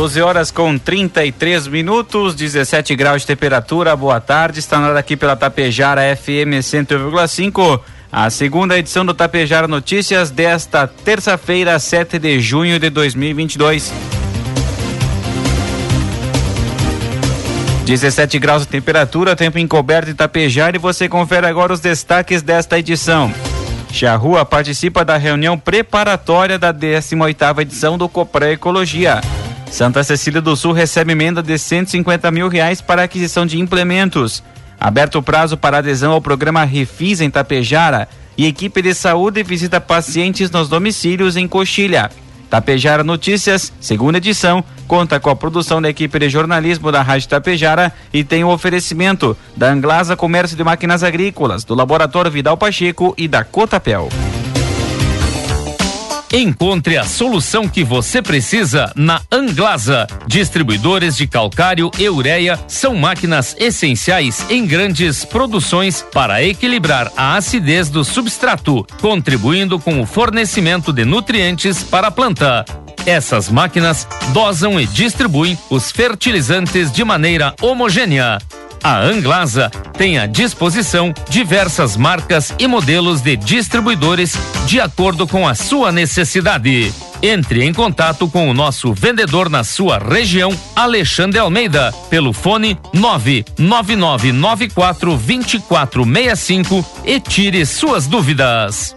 12 horas com 33 minutos, 17 graus de temperatura. Boa tarde. Está na hora aqui pela Tapejara FM 101,5. A segunda edição do Tapejara Notícias desta terça-feira, 7 de junho de 2022. 17 graus de temperatura, tempo encoberto em Tapejara e você confere agora os destaques desta edição. Charrua participa da reunião preparatória da 18ª edição do Copre Ecologia. Santa Cecília do Sul recebe emenda de 150 mil reais para aquisição de implementos. Aberto o prazo para adesão ao programa Refis em Tapejara e equipe de saúde visita pacientes nos domicílios em Coxilha. Tapejara Notícias, segunda edição, conta com a produção da equipe de jornalismo da Rádio Tapejara e tem o oferecimento da Anglasa Comércio de Máquinas Agrícolas, do Laboratório Vidal Pacheco e da Cotapel. Encontre a solução que você precisa na Anglasa. Distribuidores de calcário e ureia são máquinas essenciais em grandes produções para equilibrar a acidez do substrato, contribuindo com o fornecimento de nutrientes para a planta. Essas máquinas dosam e distribuem os fertilizantes de maneira homogênea a Anglasa tem à disposição diversas marcas e modelos de distribuidores de acordo com a sua necessidade. Entre em contato com o nosso vendedor na sua região, Alexandre Almeida, pelo fone 99994 2465 e tire suas dúvidas.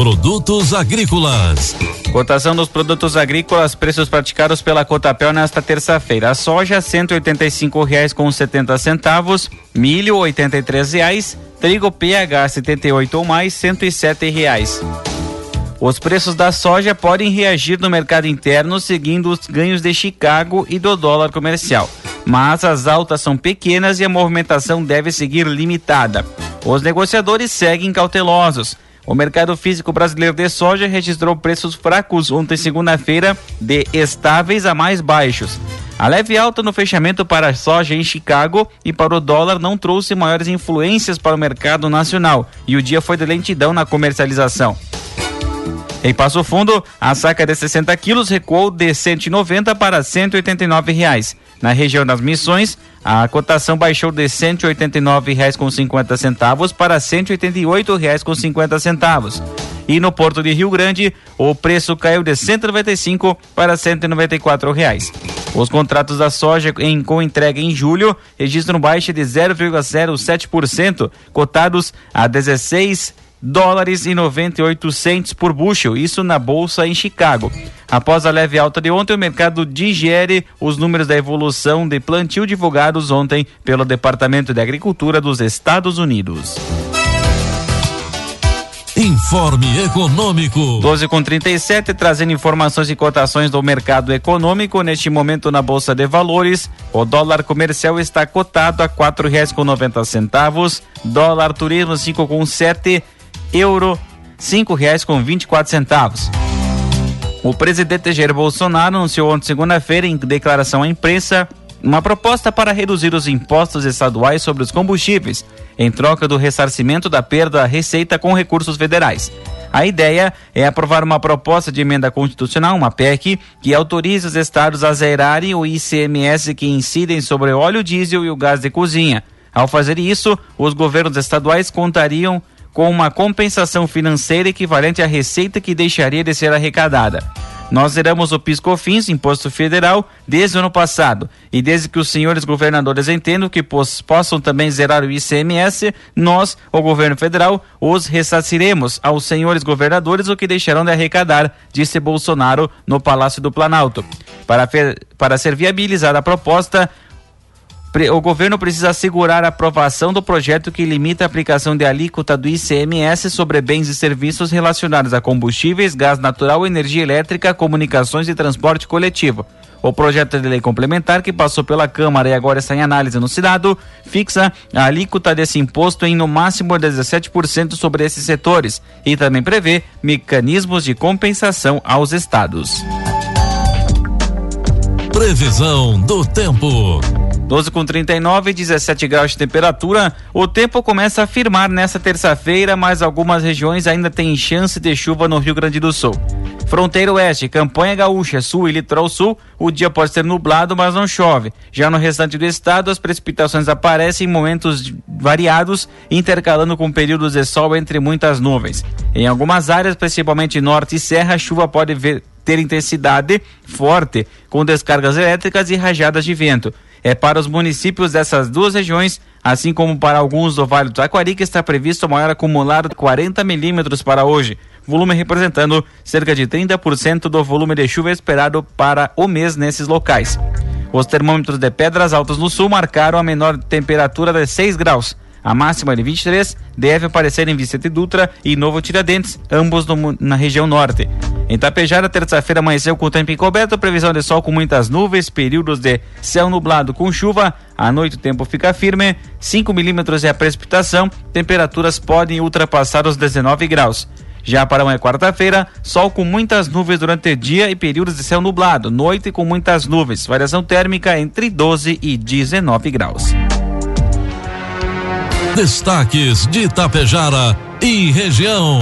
Produtos agrícolas. Cotação dos produtos agrícolas, preços praticados pela Cotapel nesta terça-feira. A soja, cento e reais com setenta centavos, milho, oitenta e reais, trigo PH 78 ou mais, cento e reais. Os preços da soja podem reagir no mercado interno seguindo os ganhos de Chicago e do dólar comercial, mas as altas são pequenas e a movimentação deve seguir limitada. Os negociadores seguem cautelosos. O mercado físico brasileiro de soja registrou preços fracos ontem, segunda-feira, de estáveis a mais baixos. A leve alta no fechamento para a soja em Chicago e para o dólar não trouxe maiores influências para o mercado nacional e o dia foi de lentidão na comercialização. Em Passo Fundo, a saca de 60 quilos recuou de 190 para 189 reais. Na região das Missões, a cotação baixou de R$ 189,50 para R$ 188,50. E no Porto de Rio Grande, o preço caiu de R$ 195 para 194 reais. Os contratos da soja em, com entrega em julho registram baixa de 0,07%, cotados a 16 dólares e 98 centes por bushel, isso na bolsa em Chicago. Após a leve alta de ontem, o mercado digere os números da evolução de plantio divulgados ontem pelo Departamento de Agricultura dos Estados Unidos. Informe Econômico. 12 com 37, trazendo informações e cotações do mercado econômico. Neste momento, na Bolsa de Valores, o dólar comercial está cotado a quatro reais com noventa centavos, dólar turismo cinco com sete euro cinco reais com vinte e quatro centavos. O presidente Jair Bolsonaro anunciou ontem, segunda-feira, em declaração à imprensa, uma proposta para reduzir os impostos estaduais sobre os combustíveis, em troca do ressarcimento da perda da receita com recursos federais. A ideia é aprovar uma proposta de emenda constitucional, uma PEC, que autoriza os estados a zerarem o ICMS que incidem sobre o óleo diesel e o gás de cozinha. Ao fazer isso, os governos estaduais contariam com uma compensação financeira equivalente à receita que deixaria de ser arrecadada. Nós zeramos o PIS/COFINS, Imposto Federal, desde o ano passado. E desde que os senhores governadores entendam que possam também zerar o ICMS, nós, o governo federal, os ressarciremos aos senhores governadores o que deixarão de arrecadar, disse Bolsonaro no Palácio do Planalto. Para, para ser viabilizada a proposta, o governo precisa assegurar a aprovação do projeto que limita a aplicação de alíquota do ICMS sobre bens e serviços relacionados a combustíveis, gás natural, energia elétrica, comunicações e transporte coletivo. O projeto de lei complementar, que passou pela Câmara e agora está em análise no Senado, fixa a alíquota desse imposto em no máximo 17% sobre esses setores e também prevê mecanismos de compensação aos estados. Previsão do tempo. 12 com 39, 17 graus de temperatura. O tempo começa a firmar nesta terça-feira, mas algumas regiões ainda têm chance de chuva no Rio Grande do Sul. Fronteira Oeste, Campanha Gaúcha, Sul e Litoral Sul, o dia pode ser nublado, mas não chove. Já no restante do estado, as precipitações aparecem em momentos variados, intercalando com períodos de sol entre muitas nuvens. Em algumas áreas, principalmente norte e serra, a chuva pode ver, ter intensidade forte, com descargas elétricas e rajadas de vento é para os municípios dessas duas regiões, assim como para alguns do Vale do Taquari, que está previsto maior acumulado de 40 milímetros para hoje, volume representando cerca de 30% do volume de chuva esperado para o mês nesses locais. Os termômetros de Pedras Altas no Sul marcaram a menor temperatura de 6 graus. A máxima de 23 deve aparecer em Vicente Dutra e Novo Tiradentes, ambos no, na região norte. Em Tapejara, terça-feira amanheceu com o tempo encoberto, previsão de sol com muitas nuvens, períodos de céu nublado com chuva. À noite o tempo fica firme, 5 milímetros é a precipitação, temperaturas podem ultrapassar os 19 graus. Já para amanhã, quarta-feira, sol com muitas nuvens durante o dia e períodos de céu nublado, noite com muitas nuvens, variação térmica entre 12 e 19 graus. Destaques de Itapejara e região.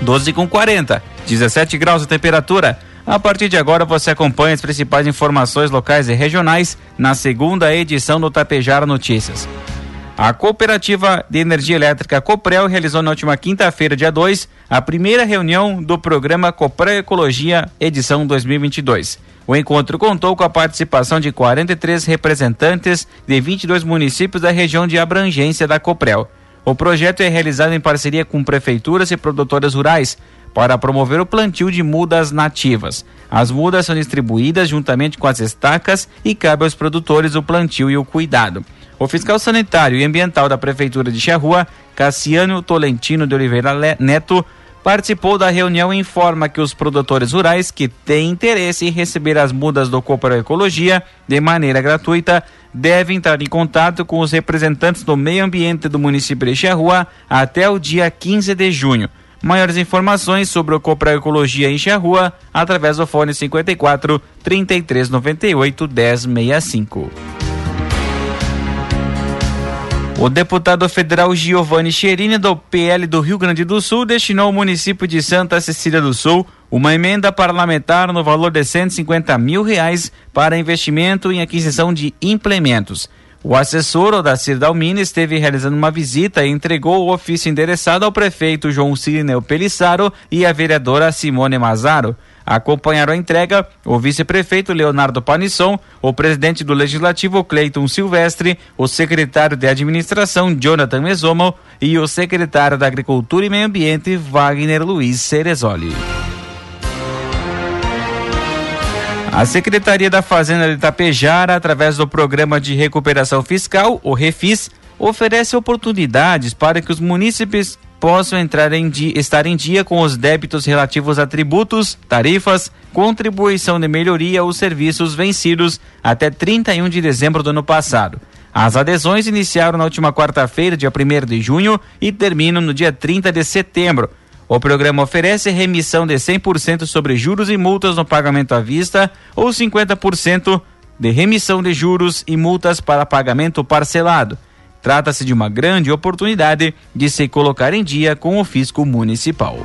12 com 40, 17 graus de temperatura. A partir de agora você acompanha as principais informações locais e regionais na segunda edição do Tapejara Notícias. A Cooperativa de Energia Elétrica Coprel realizou na última quinta-feira, dia 2, a primeira reunião do programa Coprel Ecologia, edição 2022. O encontro contou com a participação de 43 representantes de 22 municípios da região de abrangência da Coprel. O projeto é realizado em parceria com prefeituras e produtoras rurais para promover o plantio de mudas nativas. As mudas são distribuídas juntamente com as estacas e cabe aos produtores o plantio e o cuidado. O fiscal sanitário e ambiental da Prefeitura de Charrua, Cassiano Tolentino de Oliveira Neto, participou da reunião e informa que os produtores rurais que têm interesse em receber as mudas do Cooper Ecologia de maneira gratuita devem entrar em contato com os representantes do meio ambiente do município de Charrua até o dia 15 de junho. Maiores informações sobre o Copra Ecologia em Charrua através do fone 54 3398 1065. O deputado federal Giovanni Cherini, do PL do Rio Grande do Sul, destinou ao município de Santa Cecília do Sul uma emenda parlamentar no valor de 150 mil reais para investimento em aquisição de implementos. O assessor Odacir Dalmini esteve realizando uma visita e entregou o ofício endereçado ao prefeito João Cirineu Pelissaro e à vereadora Simone Mazaro. Acompanharam a entrega o vice-prefeito Leonardo Panisson, o presidente do Legislativo Cleiton Silvestre, o secretário de Administração Jonathan Mesomo e o secretário da Agricultura e Meio Ambiente Wagner Luiz Cerezoli. A Secretaria da Fazenda de Itapejara, através do Programa de Recuperação Fiscal, o REFIS, oferece oportunidades para que os munícipes possam entrar em estar em dia com os débitos relativos a tributos, tarifas, contribuição de melhoria ou serviços vencidos até 31 de dezembro do ano passado. As adesões iniciaram na última quarta-feira, dia 1 de junho, e terminam no dia 30 de setembro. O programa oferece remissão de 100% sobre juros e multas no pagamento à vista ou 50% de remissão de juros e multas para pagamento parcelado. Trata-se de uma grande oportunidade de se colocar em dia com o fisco municipal.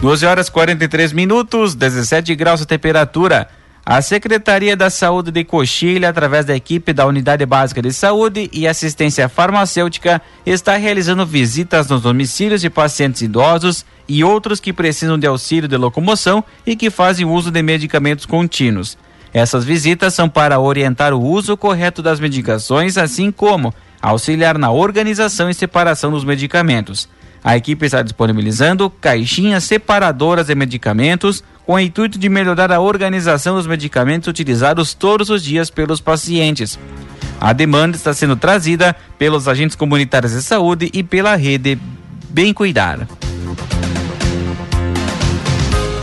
12 horas 43 minutos, 17 graus de temperatura. A Secretaria da Saúde de Coxilha, através da equipe da Unidade Básica de Saúde e Assistência Farmacêutica, está realizando visitas nos domicílios de pacientes idosos e outros que precisam de auxílio de locomoção e que fazem uso de medicamentos contínuos. Essas visitas são para orientar o uso correto das medicações, assim como auxiliar na organização e separação dos medicamentos. A equipe está disponibilizando caixinhas separadoras de medicamentos com o intuito de melhorar a organização dos medicamentos utilizados todos os dias pelos pacientes. A demanda está sendo trazida pelos agentes comunitários de saúde e pela rede Bem Cuidar.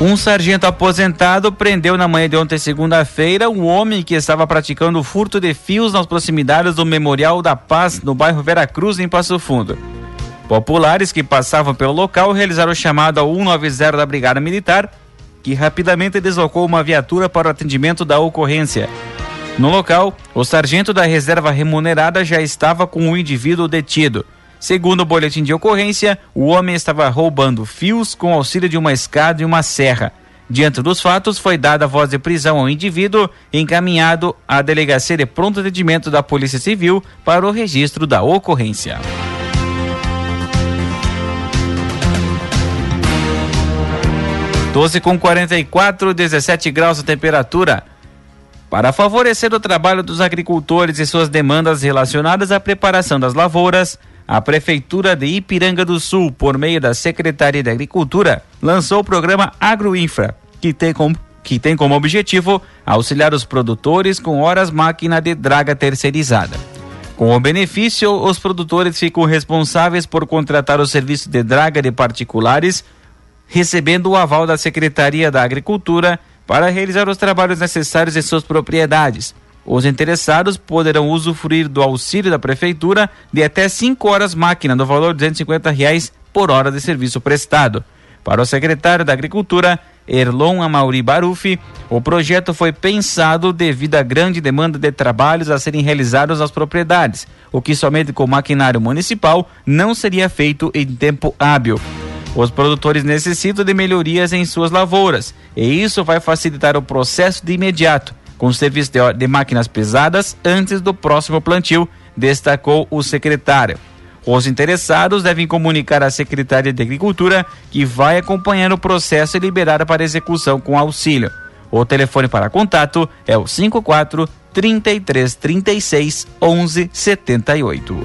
Um sargento aposentado prendeu na manhã de ontem, segunda-feira, um homem que estava praticando furto de fios nas proximidades do Memorial da Paz, no bairro Veracruz, em Passo Fundo. Populares que passavam pelo local realizaram o chamado ao 190 da Brigada Militar, que rapidamente deslocou uma viatura para o atendimento da ocorrência. No local, o sargento da reserva remunerada já estava com o indivíduo detido. Segundo o boletim de ocorrência, o homem estava roubando fios com auxílio de uma escada e uma serra. Diante dos fatos, foi dada voz de prisão ao indivíduo, encaminhado à delegacia de pronto atendimento da Polícia Civil para o registro da ocorrência. Doze com 44, 17 graus de temperatura. Para favorecer o trabalho dos agricultores e suas demandas relacionadas à preparação das lavouras, a Prefeitura de Ipiranga do Sul, por meio da Secretaria de Agricultura, lançou o programa Agroinfra, que tem como, que tem como objetivo auxiliar os produtores com horas máquina de draga terceirizada. Com o benefício, os produtores ficam responsáveis por contratar o serviço de draga de particulares, recebendo o aval da Secretaria da Agricultura para realizar os trabalhos necessários em suas propriedades os interessados poderão usufruir do auxílio da Prefeitura de até 5 horas máquina, no valor de 250 reais por hora de serviço prestado. Para o secretário da Agricultura, Erlon Amauri Barufi, o projeto foi pensado devido à grande demanda de trabalhos a serem realizados nas propriedades, o que somente com maquinário municipal não seria feito em tempo hábil. Os produtores necessitam de melhorias em suas lavouras, e isso vai facilitar o processo de imediato, com serviço de, máquinas pesadas antes do próximo plantio, destacou o secretário. Os interessados devem comunicar à Secretaria de Agricultura que vai acompanhando o processo e liberar para execução com auxílio. O telefone para contato é o 54 33 36 11 78.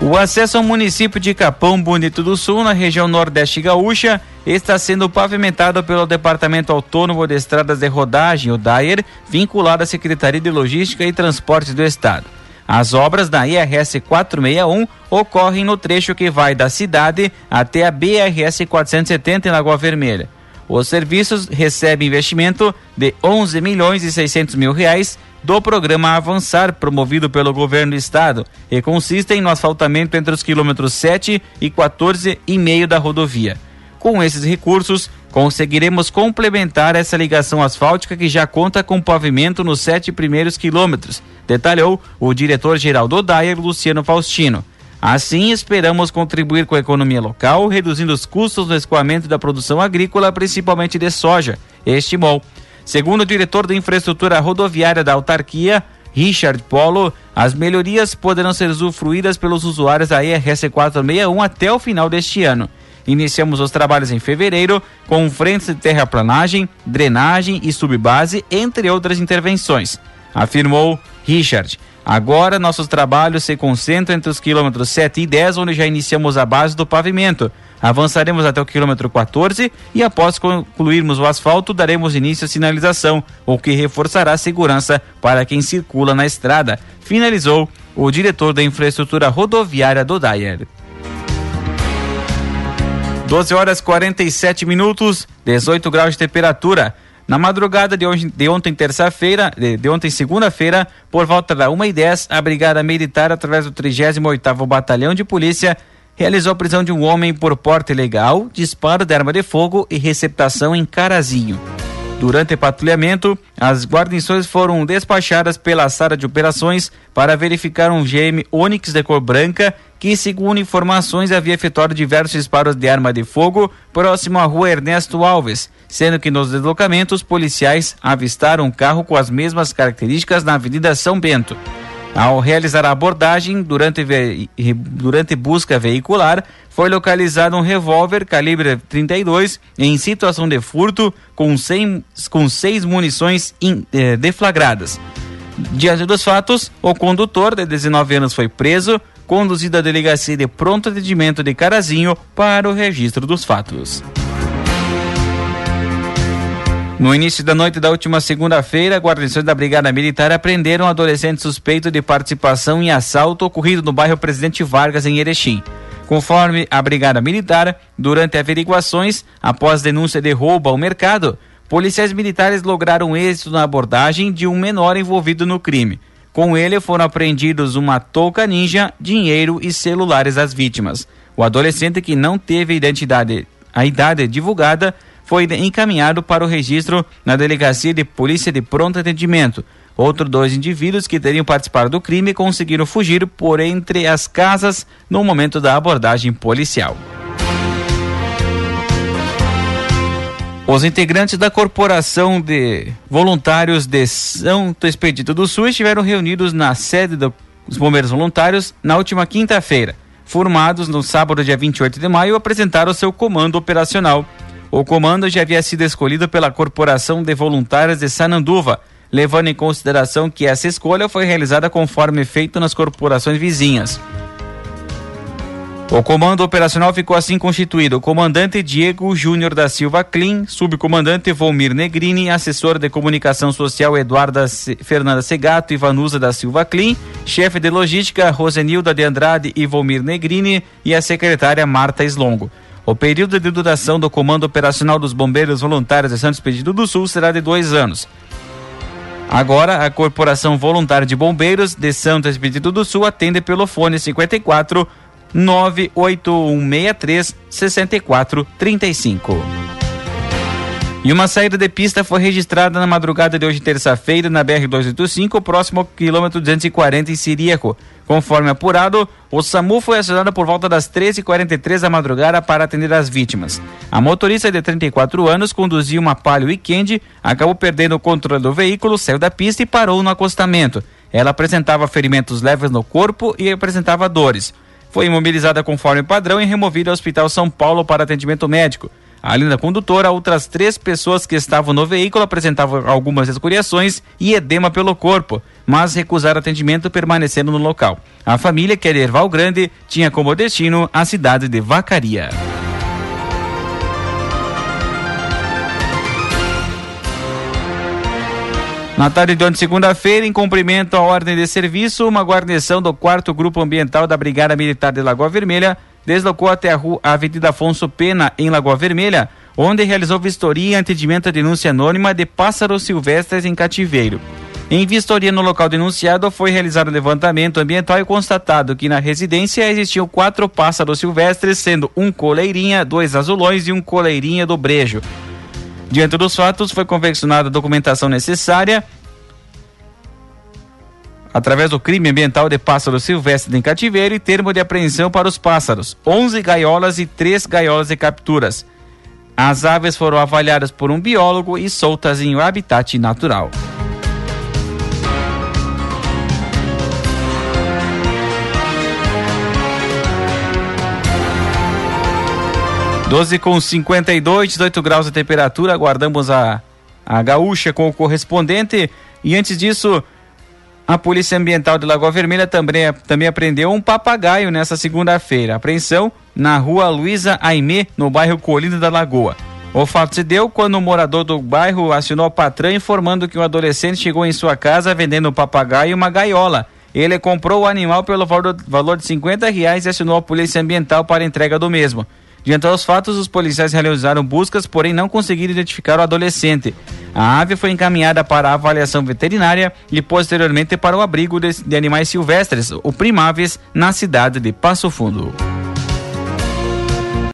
O acesso ao município de Capão Bonito do Sul, na região nordeste gaúcha, está sendo pavimentado pelo Departamento Autônomo de Estradas de Rodagem, o DAER, vinculado à Secretaria de Logística e Transportes do Estado. As obras da IRS 461 ocorrem no trecho que vai da cidade até a BRS 470 em Lagoa Vermelha. Os serviços recebem investimento de 11 milhões e 600 mil reais do programa Avançar, promovido pelo governo do estado, e consistem no asfaltamento entre os quilômetros 7 e 14 e meio da rodovia. Com esses recursos, conseguiremos complementar essa ligação asfáltica que já conta com pavimento nos sete primeiros quilômetros, detalhou o diretor-geral do DAIR, Luciano Faustino. Assim, esperamos contribuir com a economia local, reduzindo os custos no escoamento da produção agrícola, principalmente de soja, estimou. Segundo o diretor da infraestrutura rodoviária da autarquia, Richard Polo, as melhorias poderão ser usufruídas pelos usuários da ERS 461 até o final deste ano. Iniciamos os trabalhos em fevereiro com frentes de terraplanagem, drenagem e subbase, entre outras intervenções, afirmou Richard. Agora nossos trabalhos se concentram entre os quilômetros 7 e 10, onde já iniciamos a base do pavimento. Avançaremos até o quilômetro 14 e após concluirmos o asfalto, daremos início à sinalização, o que reforçará a segurança para quem circula na estrada, finalizou o diretor da infraestrutura rodoviária do Dyer. 12 horas 47 minutos, 18 graus de temperatura. Na madrugada de, hoje, de ontem, terça-feira, de, de, ontem, segunda-feira, por volta da 1h10, a Brigada Militar, através do 38 Batalhão de Polícia, realizou a prisão de um homem por porte ilegal, disparo de arma de fogo e receptação em Carazinho. Durante o patrulhamento, as guarnições foram despachadas pela sala de operações para verificar um GM Onix de cor branca que, segundo informações, havia efetuado diversos disparos de arma de fogo próximo à rua Ernesto Alves, sendo que nos deslocamentos policiais avistaram um carro com as mesmas características na Avenida São Bento. Ao realizar a abordagem durante, durante busca veicular, foi localizado um revólver calibre 32 em situação de furto com, 100, com seis munições in, eh, deflagradas. Diante dos fatos, o condutor de 19 anos foi preso, conduzido à delegacia de pronto atendimento de Carazinho para o registro dos fatos. No início da noite da última segunda-feira, guarnições da Brigada Militar apreenderam um adolescente suspeito de participação em assalto ocorrido no bairro Presidente Vargas, em Erechim. Conforme a Brigada Militar, durante averiguações, após denúncia de roubo ao mercado, policiais militares lograram êxito na abordagem de um menor envolvido no crime. Com ele foram apreendidos uma touca ninja, dinheiro e celulares das vítimas. O adolescente que não teve identidade, a idade divulgada foi encaminhado para o registro na Delegacia de Polícia de Pronto Atendimento. Outros dois indivíduos que teriam participado do crime conseguiram fugir por entre as casas no momento da abordagem policial. Os integrantes da Corporação de Voluntários de Santo Expedito do Sul estiveram reunidos na sede dos Bombeiros Voluntários na última quinta-feira. Formados no sábado, dia 28 de maio, apresentaram seu comando operacional o comando já havia sido escolhido pela Corporação de Voluntários de Sananduva, levando em consideração que essa escolha foi realizada conforme feito nas corporações vizinhas. O comando operacional ficou assim constituído: comandante Diego Júnior da Silva Clean, subcomandante Volmir Negrini, assessor de comunicação social Eduarda C... Fernanda Segato e Vanusa da Silva Clean, chefe de logística Rosenilda de Andrade e Volmir Negrini e a secretária Marta Slongo. O período de duração do Comando Operacional dos Bombeiros Voluntários de Santos Expedito do Sul será de dois anos. Agora, a Corporação Voluntária de Bombeiros de Santos Expedito do Sul atende pelo fone 54 98163 6435. E uma saída de pista foi registrada na madrugada de hoje, terça-feira, na BR-285, próximo ao quilômetro 240 em Siríaco. Conforme apurado, o SAMU foi acionado por volta das 13h43 da madrugada para atender as vítimas. A motorista de 34 anos conduzia uma Palio Weekend, acabou perdendo o controle do veículo, saiu da pista e parou no acostamento. Ela apresentava ferimentos leves no corpo e apresentava dores. Foi imobilizada conforme padrão e removida ao Hospital São Paulo para atendimento médico. Além da condutora, outras três pessoas que estavam no veículo apresentavam algumas escoriações e edema pelo corpo, mas recusaram atendimento permanecendo no local. A família, que era Erval Grande, tinha como destino a cidade de Vacaria. Na tarde de ontem, segunda-feira, em cumprimento à ordem de serviço, uma guarnição do 4 Grupo Ambiental da Brigada Militar de Lagoa Vermelha deslocou até a, rua, a Avenida Afonso Pena, em Lagoa Vermelha, onde realizou vistoria e atendimento à denúncia anônima de pássaros silvestres em cativeiro. Em vistoria no local denunciado, foi realizado levantamento ambiental e constatado que na residência existiam quatro pássaros silvestres, sendo um coleirinha, dois azulões e um coleirinha do brejo. Diante dos fatos, foi confeccionada a documentação necessária através do crime ambiental de pássaros silvestres em cativeiro e termo de apreensão para os pássaros, 11 gaiolas e 3 gaiolas de capturas. As aves foram avaliadas por um biólogo e soltas em um habitat natural. Doze com 52, 18 graus de temperatura. Aguardamos a, a gaúcha com o correspondente. E antes disso, a Polícia Ambiental de Lagoa Vermelha também, também apreendeu um papagaio nessa segunda-feira. Apreensão na rua Luísa Aimé, no bairro Colina da Lagoa. O fato se deu quando o morador do bairro acionou a patrã informando que um adolescente chegou em sua casa vendendo um papagaio e uma gaiola. Ele comprou o animal pelo valor de 50 reais e acionou a Polícia Ambiental para entrega do mesmo. Diante aos fatos, os policiais realizaram buscas, porém não conseguiram identificar o adolescente. A ave foi encaminhada para avaliação veterinária e posteriormente para o abrigo de, de animais silvestres, o Primaves, na cidade de Passo Fundo.